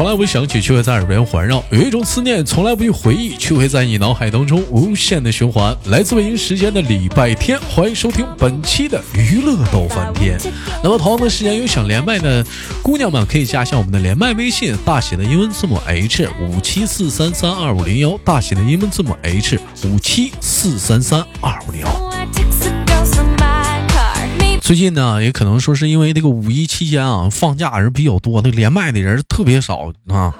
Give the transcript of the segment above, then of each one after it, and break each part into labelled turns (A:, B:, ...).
A: 从来不响起，却会在耳边环绕；有一种思念从来不去回忆，却会在你脑海当中无限的循环。来自北京时间的礼拜天，欢迎收听本期的娱乐逗翻天。那么同样的时间，有想连麦的姑娘们可以加一下我们的连麦微信，大写的英文字母 H 五七四三三二五零幺，大写的英文字母 H 五七四三三二五零幺。最近呢，也可能说是因为这个五一期间啊，放假人比较多，那连麦的人特别少啊。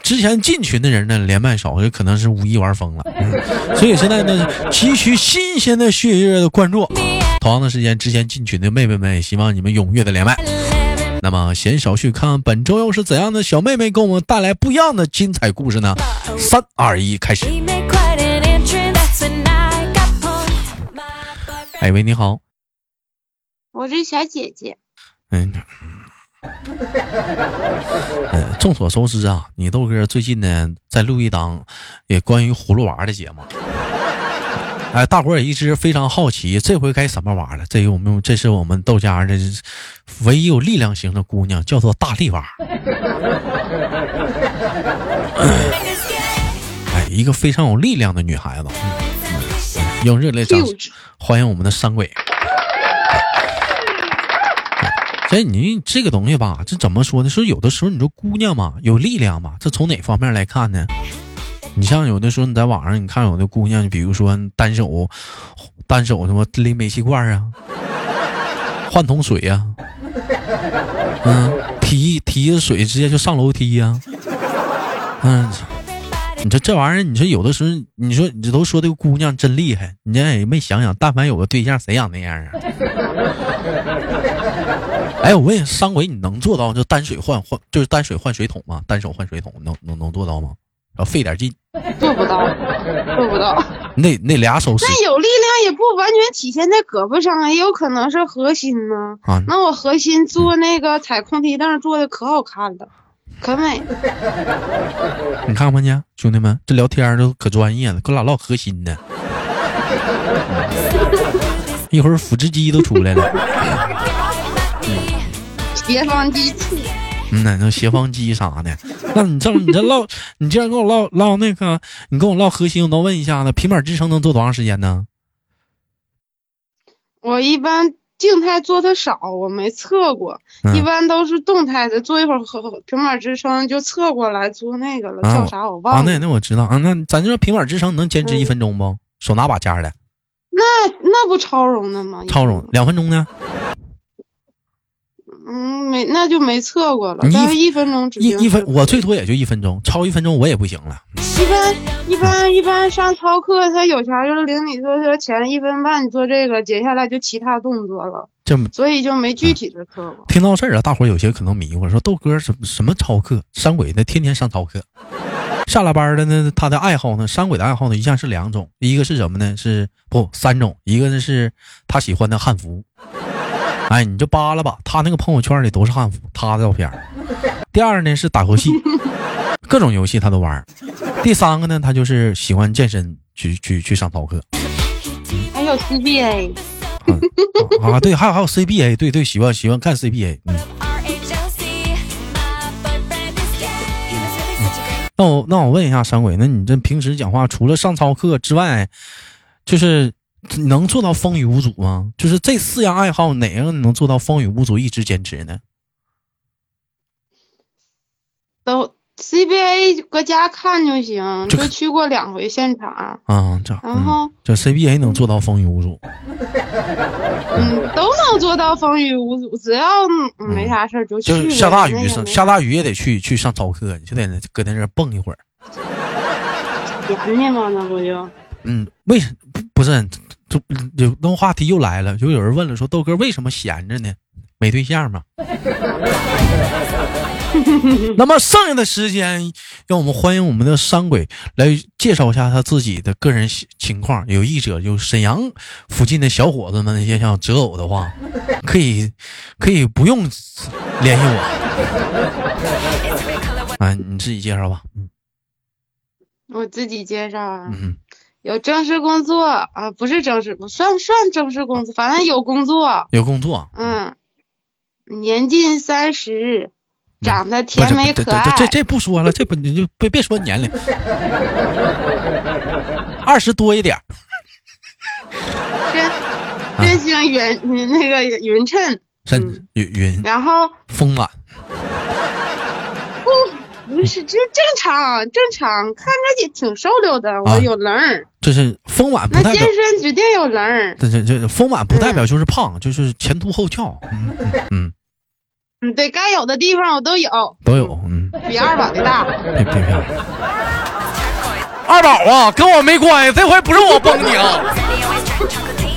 A: 之前进群的人呢，连麦少，也可能是五一玩疯了。所以现在呢，急需新鲜的血液的关注。同样的时间，之前进群的妹妹们，也希望你们踊跃的连麦。那么，闲少叙，看本周又是怎样的小妹妹给我们带来不一样的精彩故事呢？三二一，开始。哎喂，你好。
B: 我是小姐姐。
A: 嗯，呃，众所周知啊，你豆哥最近呢在录一档也关于葫芦娃的节目。哎，大伙儿也一直非常好奇，这回该什么娃了？这我们这是我们豆家的唯一有力量型的姑娘，叫做大力娃。哎，一个非常有力量的女孩子。用热烈掌声欢迎我们的山鬼。这你这个东西吧，这怎么说呢？说有的时候你说姑娘嘛，有力量嘛，这从哪方面来看呢？你像有的时候你在网上，你看有的姑娘，比如说单手单手什么拎煤气罐啊，换桶水呀，嗯，提提着水直接就上楼梯呀，嗯，你说这玩意儿，你说有的时候，你说你都说这个姑娘真厉害，你这也没想想，但凡有个对象，谁想那样啊？哎，我问三鬼，你能做到就单水换换，就是单水换水桶吗？单手换水桶，能能能做到吗？要费点劲。
B: 做不到，做不到。
A: 那那俩手，
B: 那有力量也不完全体现在胳膊上，也有可能是核心呢。啊，那我核心做那个踩空梯凳做的可好看了，可美。
A: 你看看去，兄弟们，这聊天都可专业了，跟我俩唠核心呢。一会儿腹直肌都出来了。
B: 斜方肌，
A: 嗯呐，那斜方肌啥的，那你这你这唠，你既然跟我唠唠那个，你跟我唠核心，我能问一下子，平板支撑能做多长时间呢？
B: 我一般静态做的少，我没测过，一般都是动态的，做一会儿和平板支撑就侧过来做那个了，叫啥我忘了。啊，
A: 那那我知道啊，那咱就说平板支撑能坚持一分钟不？手拿把掐的。
B: 那那不超容的吗？
A: 超容，两分钟呢？
B: 嗯，没，那就没测过了。一一分钟，
A: 一一分，我最多也就一分钟，超一分钟我也不行了。
B: 一般一般一般上操课，他有啥就是领你说说前一分半你做这个，接下来就其他动作了。
A: 这么，
B: 所以就没具体的测过。
A: 听到这儿啊，大伙有些可能迷糊，说豆哥什么什么操课？山鬼那天天上操课，下了班的呢，他的爱好呢？山鬼的爱好呢，一向是两种，一个是什么呢？是不三种，一个呢是他喜欢的汉服。哎，你就扒拉吧，他那个朋友圈里都是汉服，他的照片。第二呢是打游戏，各种游戏他都玩。第三个呢，他就是喜欢健身，去去去上操课。
B: 还有 CBA。
A: 啊，对，还有还有 CBA，对对，喜欢喜欢看 CBA。嗯。那我那我问一下山鬼，那你这平时讲话除了上操课之外，就是？能做到风雨无阻吗？就是这四样爱好，哪样能做到风雨无阻，一直坚持呢？
B: 都 CBA 搁家看就行，就去过两回现场
A: 啊。这
B: 然后
A: 这 CBA 能做到风雨无阻，
B: 嗯，都能做到风雨无阻，只要没啥事就去。
A: 下大雨上下大雨也得去去上操课，就得搁在那蹦一会儿。
B: 闲的吗？那不就？
A: 嗯，为什不不是？就有那话题又来了，就有人问了，说豆哥为什么闲着呢？没对象吗？那么剩下的时间，让我们欢迎我们的山鬼来介绍一下他自己的个人情况。有意者，有沈阳附近的小伙子们那些想择偶的话，可以可以不用联系我。啊，你自己介绍吧。嗯，
B: 我自己介绍啊。嗯。有正式工作啊，不是正式，不算算正式工作，反正有工作，
A: 有工作，
B: 嗯年近三十，长得甜美可爱。
A: 这这这不说了，这不你就别别说年龄，二十多一点。
B: 真真姓云，那个匀称。
A: 真匀匀。
B: 然后
A: 丰满。
B: 不不是，这正常正常，看着也挺瘦溜的，我有棱儿。
A: 这是丰满，
B: 那健身指定有棱儿。
A: 这这这丰满不代表就是胖，就是前凸后翘。嗯
B: 嗯嗯，对该有的地方我都有，
A: 都有。嗯，
B: 比二宝的大。别别别！
A: 二宝啊，跟我没关系，这回不是我崩你啊！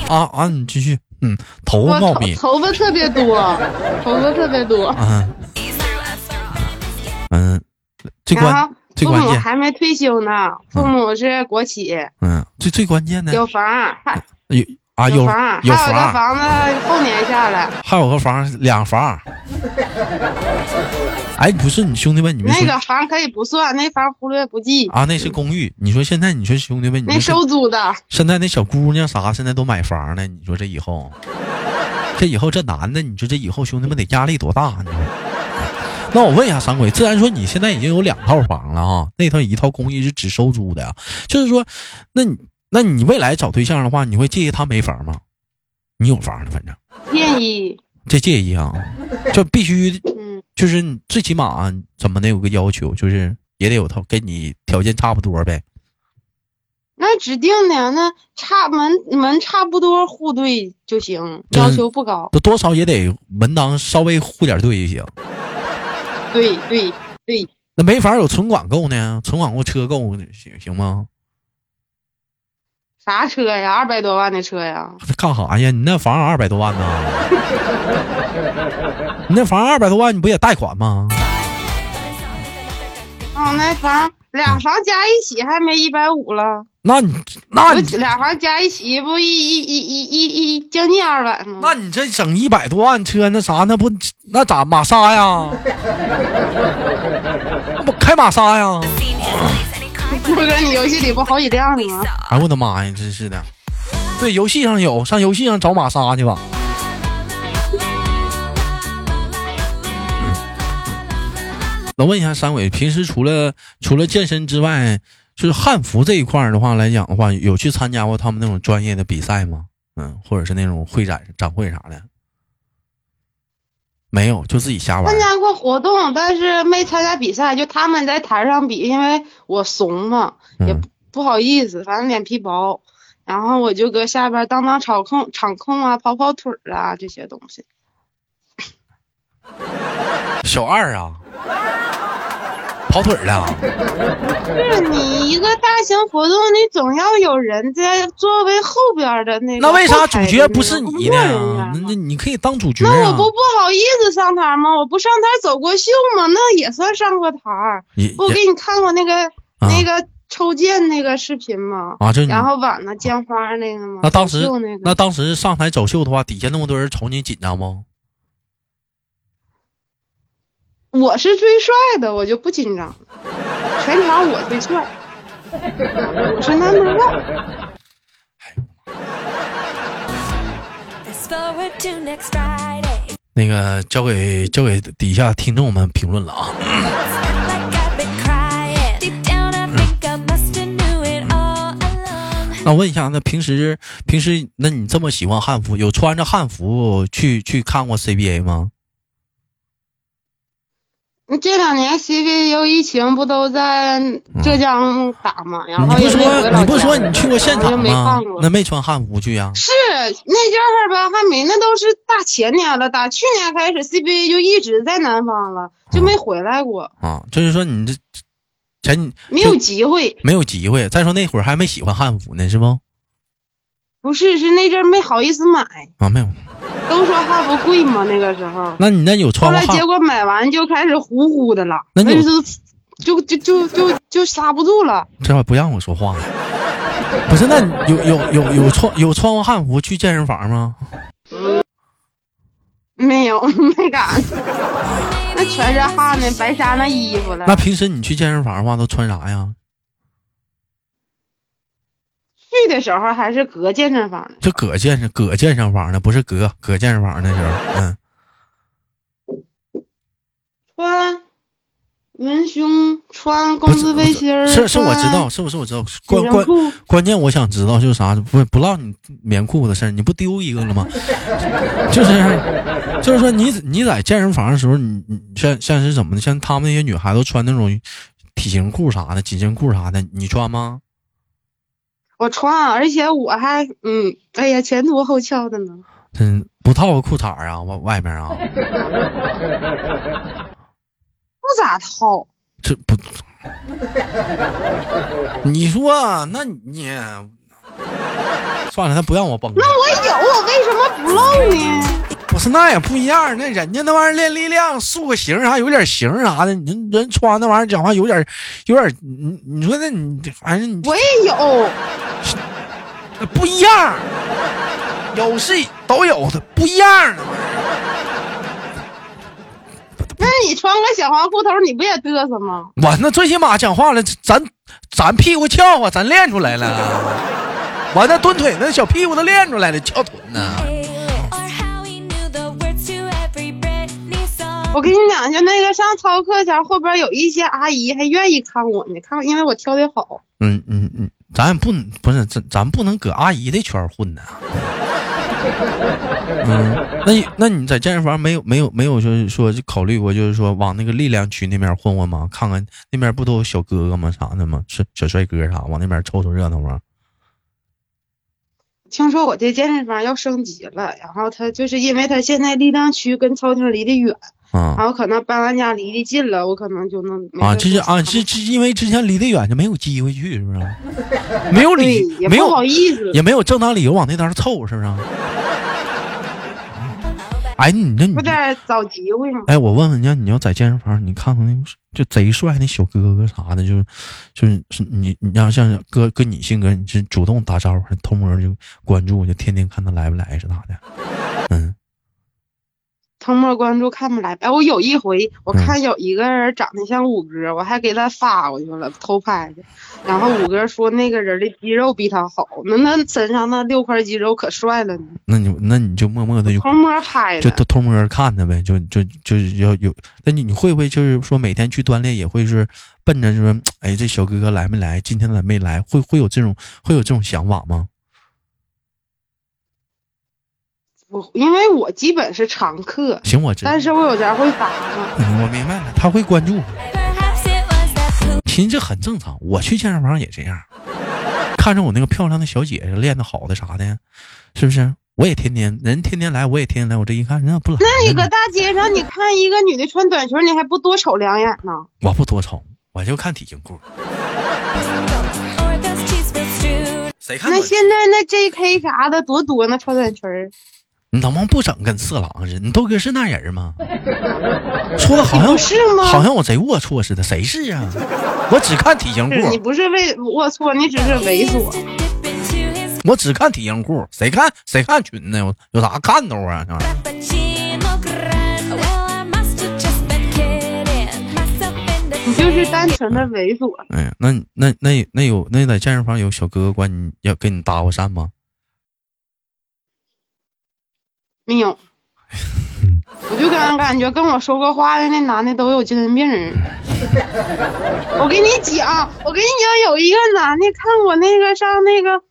A: 啊啊，你继续。嗯，头发茂密，
B: 头发特别多，头发特别多。
A: 嗯嗯，最关最关键
B: 还没退休呢，父母是国企。
A: 嗯，最最关键的
B: 有房，
A: 有啊有
B: 房，
A: 有
B: 房，房子后年下来，
A: 还有个房，两房。哎，不是你兄弟们，你们
B: 那个房可以不算，那房忽略不计
A: 啊。那是公寓。你说现在，你说兄弟们，
B: 那收租的。
A: 现在那小姑娘啥，现在都买房了。你说这以后，这以后这男的，你说这以后兄弟们得压力多大呢？那我问一下三鬼，自然说你现在已经有两套房了啊，那套一套公寓是只收租的呀。就是说，那你那你未来找对象的话，你会介意他没房吗？你有房的，反正
B: 介意。
A: 这介意啊？就必须。就是最起码怎么的有个要求，就是也得有套跟你条件差不多呗。
B: 那指定的，那差门门差不多户对就行，要求不高。
A: 那多少也得门当稍微户点对就行。
B: 对对对。
A: 那没法有存款够呢？存款够车够行行吗？
B: 啥车呀？二百多万的车呀？
A: 干啥呀？你那房二百多万呢？你那房二百多万，你不也贷款吗？
B: 哦，那房俩房加一起还没一百五了。
A: 那你那你
B: 俩房加一起不一一一一一一将近二百吗？
A: 那你这整一百多万车，那啥那不那咋玛莎呀？那不开玛莎呀？
B: 不哥，你游戏里不好几辆吗？
A: 哎我的妈呀，真是的！对，游戏上有，上游戏上找玛莎去吧。我问一下三伟，平时除了除了健身之外，就是汉服这一块的话来讲的话，有去参加过他们那种专业的比赛吗？嗯，或者是那种会展展会啥的？没有，就自己瞎玩。
B: 参加过活动，但是没参加比赛。就他们在台上比，因为我怂嘛，也不好意思，反正脸皮薄。然后我就搁下边当当场控、场控啊，跑跑腿啊这些东西。
A: 小二啊。跑腿了，
B: 是你一个大型活动，你总要有人在作为后边的那。
A: 那为啥主角不是你呢？那那你可以当主角。
B: 那我不不好意思上台吗？我不上台走过秀吗？那也算上过台。我给你看过那个那个抽剑那个视频吗？
A: 啊，就
B: 然后晚了剑花那个吗？
A: 那当时那当时上台走秀的话，底下那么多人瞅你紧张不？
B: 我是最帅的，我就不紧张。全场我最帅，我是 number one。
A: 那个交给交给底下听众们评论了啊。那我问一下，那平时平时那你这么喜欢汉服，有穿着汉服去去看过 CBA 吗？
B: 这两年 CBA 疫情不都在浙江打吗？然后
A: 你不说你不说你去过现场吗？那没穿汉服去呀？
B: 是那阵儿吧，还没，那都是大前年了，打去年开始 CBA 就一直在南方了，就没回来过。
A: 啊，就是说你这前
B: 没有机会，
A: 没有机会。再说那会儿还没喜欢汉服呢，是不？
B: 不是，是那阵儿没好意思买
A: 啊，没有。
B: 都说汉服贵吗？那个时候，
A: 那你那有穿
B: 后来结果买完就开始呼呼的了，那就是就就就就就刹不住了。
A: 这会不让我说话了。不是，那有有有有穿有穿过汉服去健身房吗？
B: 没有，没敢。那全是汗呢，白瞎那衣服了。
A: 那平时你去健身房的话，都穿啥呀？
B: 去的时候还是搁健身房呢，
A: 就搁健身搁健身房呢，不是搁搁健身房那时候，嗯。
B: 穿文胸，穿工字背心儿，
A: 是是，我知道，是不是我知道？关关关键，我想知道就是啥？不不唠你棉裤的事儿，你不丢一个了吗？就是就是说你你在健身房的时候，你你像像是怎么的？像他们那些女孩都穿那种体型裤啥的、紧身裤啥的，你穿吗？
B: 我穿，而且我还嗯，哎呀，前凸后翘的呢。
A: 真不套个裤衩儿啊？外外面啊？
B: 不咋套，
A: 这不，你说，那你 算了，他不让我崩。
B: 那我有，我为什么不露呢？
A: 不是，那也不一样。那人家那玩意儿练力量，塑个形啥，有点形啥的。人人穿那玩意儿讲话有点，有点，你你说那你反正你
B: 我也有，
A: 那不一样，有是都有的，不一样的。
B: 那你穿个小黄裤头，你不也嘚瑟吗？
A: 我那最起码讲话了，咱咱屁股翘啊，咱练出来了。我那蹲腿那小屁股都练出来了，翘臀呢。
B: 我跟你讲，就那个上操课前，后边有一些阿姨还愿意看我呢，看我，因为我跳的好。
A: 嗯嗯嗯，咱也不不是咱咱不能搁阿姨的圈混呢。嗯，那你那你在健身房没有没有没有就是说就考虑过就是说往那个力量区那边混混吗？看看那边不都有小哥哥吗？啥的吗？是小帅哥啥，往那边凑凑热闹吗？
B: 听说我这健身房要升级了，然后他就是因为他现在力量区跟操厅离得远，
A: 啊
B: 然后可能搬完家离得近了，我可能就能
A: 啊，
B: 事
A: 这是啊，
B: 就
A: 这这因为之前离得远就没有机会去，是不是？没有理，没有
B: 不好意思。
A: 也没有正当理由往那边凑，是不是？哎，你这你
B: 不得找机会吗？
A: 哎，我问问你，你要在健身房，你看看那就贼帅那小哥哥啥的，就是就是是你你要像哥哥你性格，你是主动打招呼，还偷摸就关注，就天天看他来不来是咋的？嗯
B: 偷摸关注看不来。哎，我有一回我
A: 嗯
B: 看有一个人长得像五哥，我还给他发过去了，偷拍的。然后五哥说那个人的肌肉比他好，那那身上那六块肌肉可帅了呢。
A: 那你那你就默默的就
B: 偷摸拍的，
A: 就偷偷摸看他呗，就就就是要有。那你你会不会就是说每天去锻炼也会是奔着就是，哎，这小哥哥来没来？今天来没来？会会有这种会有这种想法吗？
B: 我因为我基本是常客，
A: 行，我知道
B: 但，是我有点会打嘛。
A: 嗯我明白了，他会关注。其实这很正常，我去健身房也这样，看着我那个漂亮的小姐姐练的好的啥的，是不是？我也天天人天天来，我也天天来，我这一看人家不来，
B: 那你搁大街上，你看一个女的穿短裙，你还不多瞅两眼呢？
A: 我不多瞅，我就看体型裤。谁看？
B: 那现在那 J.K. 啥的多多呢，穿短裙儿。
A: 你能不能不整跟色狼似的？你豆哥是那人吗？说的好像
B: 是吗
A: 好像我贼龌龊似的，谁是啊？我只看体型
B: 裤你，不是为龌龊，你只是猥琐。
A: 我只看体型裤，谁看谁看裙呢？有有啥看头啊？这玩意儿
B: 你就是单纯的猥琐。
A: 哎呀，那那那那有那在健身房有小哥哥管你要跟你搭过讪吗？
B: 没有，我就感感觉跟我说过话的那男的都有精神病。我跟你讲，我跟你讲，有一个男的看我那个上那个，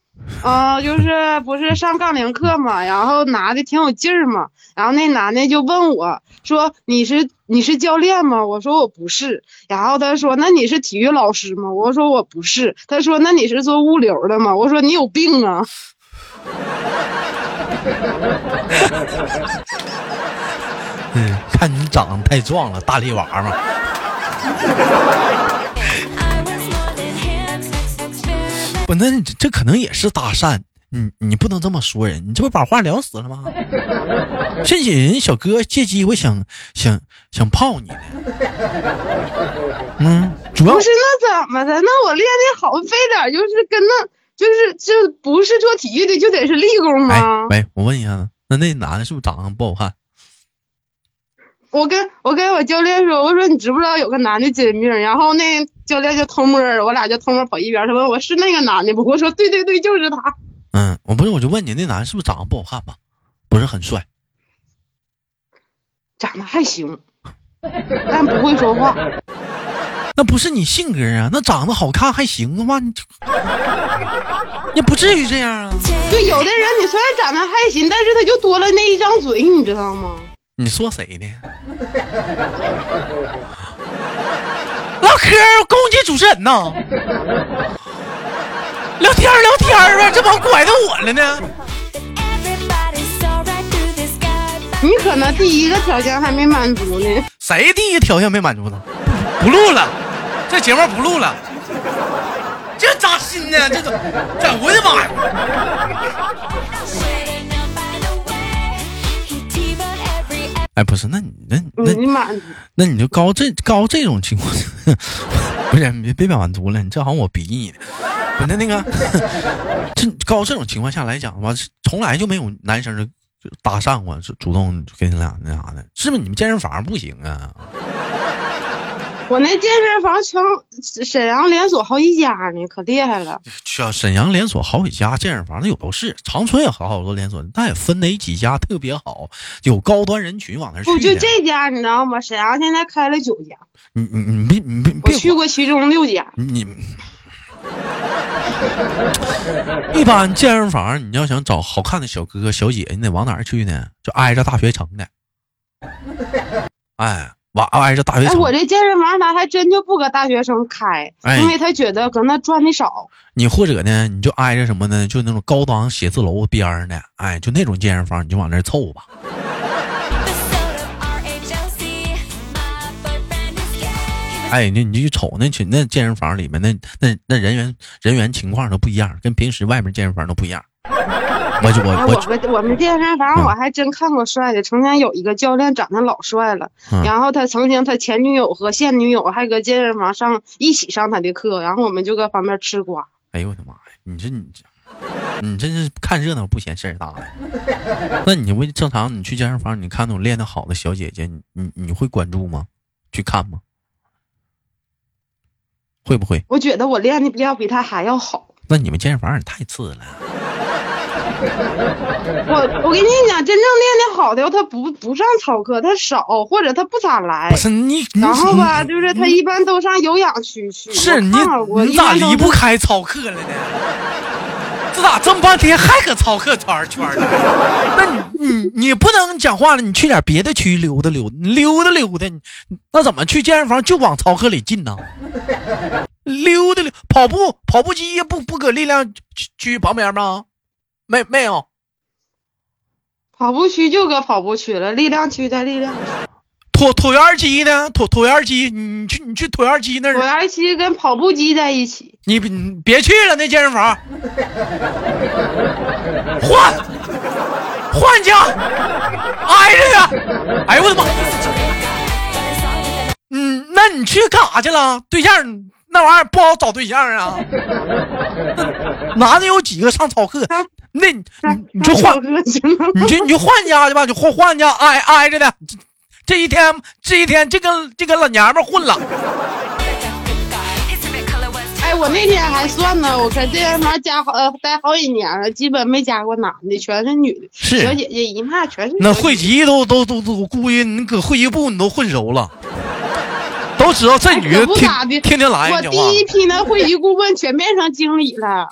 B: 呃，就是不是上杠铃课嘛，然后拿的挺有劲儿嘛，然后那男的就问我说：“你是你是教练吗？”我说我不是，然后他说：“那你是体育老师吗？”我说我不是，他说：“那你是做物流的吗？”我说：“你有病啊！”
A: 嗯，看你长得太壮了，大力娃嘛。不，那这可能也是搭讪，你你不能这么说人，你这不把话聊死了吗？甚至人小哥借机会想想想泡你呢。嗯，主要
B: 是那怎么的？那我练的好，非得就是跟那，就是就不是做体育的就得是立功
A: 哎
B: 吗？
A: 喂，我问一下子，那那男的是不是长得不好看？
B: 我跟我跟我教练说，我说你知不知道有个男的精神病？然后那教练就偷摸儿，我俩就偷摸跑一边儿，他问我是那个男的不？我说对对对，就是他。
A: 嗯，我不是，我就问你，那男的是不是长得不好看吧？不是很帅。
B: 长得还行，但不会说话。
A: 那不是你性格啊，那长得好看还行的话，你就也不至于这样啊。
B: 就有的人，你虽然长得还行，但是他就多了那一张嘴，你知道吗？
A: 你说谁呢？唠嗑攻击主持人呢？聊天聊天呗，这帮拐到我了呢。
B: 你可能第一个条件还没满足呢。
A: 谁第一个条件没满足呢？不录了，这节目不录了。这扎心呢，这都，这我的妈呀！哎，不是，那你那那那你就高这高这种情况，不是别别满足了，你这好像我逼你的。不是那个，这高这种情况下来讲吧，从来就没有男生就搭讪过，主动跟你俩那啥的，是不是？你们健身房不行啊？
B: 我那健身房全沈阳连锁好几家呢，可厉害了。
A: 去沈阳连锁好几家健身房，那有都是。长春也好好多连锁，但也分哪几家特别好，有高端人群往那去。
B: 不就这家你知道吗？沈阳现在开了九家。
A: 你你你别你别，我
B: 去过其中六家。
A: 你一般健身房，你要想找好看的小哥哥小姐，你得往哪儿去呢？就挨着大学城的。哎。哇，挨着大学城。
B: 我这健身房他还真就不搁大学生开，因为他觉得搁那赚的少。
A: 你或者呢，你就挨着什么呢？就那种高档写字楼边儿的，哎，就那种健身房，你就往那凑吧。哎，那你就瞅那群那健身房里面那那那人员人员情况都不一样，跟平时外面健身房都不一样。我就我
B: 我们我们健身房我还真看过帅的，曾经有一个教练长得老帅了，然后他曾经他前女友和现女友还搁健身房上一起上他的课，然后我们就搁旁边吃瓜。
A: 哎呦我的妈呀！你这你这你这是看热闹不嫌事儿大呀？那你为正常你去健身房，你看那种练得好的小姐姐，你你你会关注吗？去看吗？会不会？
B: 我觉得我练的比要比他还要好。
A: 那你们健身房也太次了。
B: 我我跟你讲，真正练的好的，他不不上操课，他少或者他不咋来。
A: 不是你，
B: 然后吧，就是他一般都上有氧区去。
A: 是你，你咋离不开操课了呢？这咋这么半天还搁操课圈圈呢？那你你你不能讲话了，你去点别的区溜达溜达，溜达溜达。那怎么去健身房就往操课里进呢？溜达溜跑步跑步机不不搁力量区旁边吗？没没有，
B: 跑步区就搁跑步区了，力量区在力量。
A: 椭椭圆机呢？椭椭圆机，你去你去椭圆机那儿。
B: 椭圆机跟跑步机在一起。
A: 你你别去了，那健身房。换换家，挨着呢。哎呦我的妈！嗯，那你去干啥去了？对象那玩意儿不好找对象啊。男的有几个上操课？那你你就换，你就你就换家去吧，就换换家挨挨着的。这一天这一天这跟这个老娘们混了。
B: 哎，我那天还算呢，我搁这他妈加好呃待好几年了，基本没加过男的，全是女的。
A: 是
B: 小姐姐一骂全是。
A: 那会籍都都都都，我估计你搁会籍部你都混熟了，都知道这女的天天天来。
B: 我第一批那会籍顾问全变成经理了。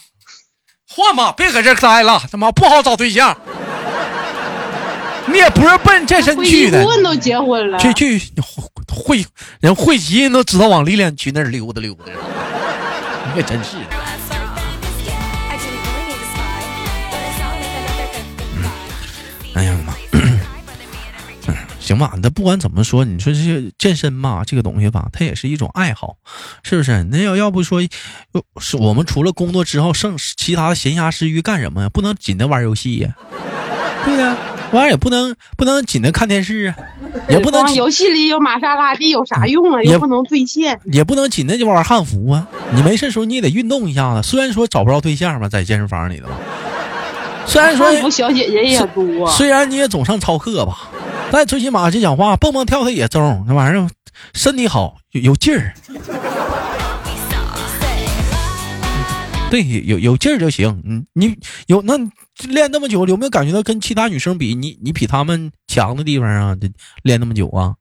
A: 换吧，别搁这待了，他妈不好找对象。你也不是奔这身去的，
B: 顾问都结婚了。
A: 去去会人会籍人都知道往历练局那儿溜达溜达。你可真是。行吧，那不管怎么说，你说这些健身嘛，这个东西吧，它也是一种爱好，是不是？那要要不说，是我们除了工作之后，剩其他的闲暇时余干什么呀？不能紧着玩游戏呀，对呀，玩儿也不能不能紧着看电视啊，也不能
B: 游戏里有玛莎拉蒂有啥用啊？也不能兑现，
A: 也不能紧着就玩汉服啊。你没事时候你也得运动一下子。虽然说找不着对象吧，在健身房里头，虽然说
B: 小姐姐也多，
A: 虽然你也总上操课吧。但最起码这讲话蹦蹦跳跳也中，那玩意儿身体好有有劲儿。对，有有劲儿就行。嗯，你有那练那么久，有没有感觉到跟其他女生比，你你比她们强的地方啊？练那么久啊？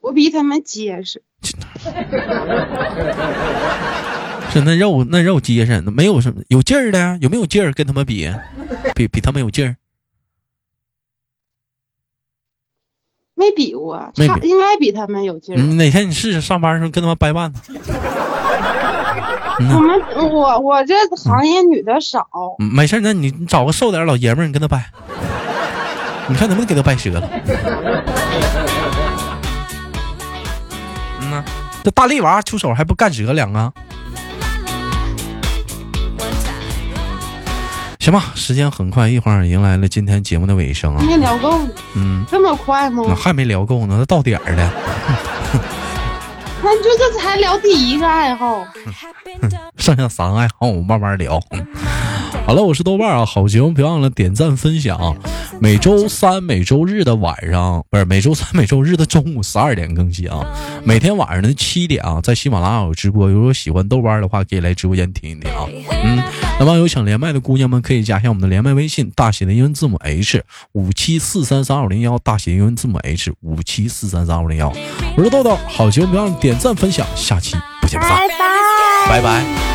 B: 我比他们结实。
A: 是那肉那肉结实，没有什么有劲儿的，有没有劲儿？跟他们比，比比他们有劲儿。
B: 没比过，应该比他们有劲儿。
A: 嗯，哪天你试试上班的时候跟他们掰腕子。
B: 我们我我这行业女的少，
A: 嗯没事，那你你找个瘦点老爷们儿，你跟他掰，你看能不能给他掰折了？嗯呐，这大力娃出手还不干折两个？行吧，时间很快，一会儿迎来了今天节目的尾声啊。
B: 没聊够，
A: 嗯，
B: 这么快吗？
A: 那还没聊够呢，那到点儿了。
B: 那就这才聊第一个爱好，
A: 剩下三个爱好我们慢慢聊。嗯好了，我是豆瓣儿啊，好节目别忘了点赞分享。每周三、每周日的晚上，不是每周三、每周日的中午十二点更新啊。每天晚上的七点啊，在喜马拉雅有直播。如果喜欢豆瓣儿的话，可以来直播间听一听啊。嗯，那么有想连麦的姑娘们，可以加一下我们的连麦微信，大写的英文字母 H 五七四三三二零幺，大写英文字母 H 五七四三三二零幺。我是豆豆，好节目别忘了点赞分享，下期不见不散，拜拜。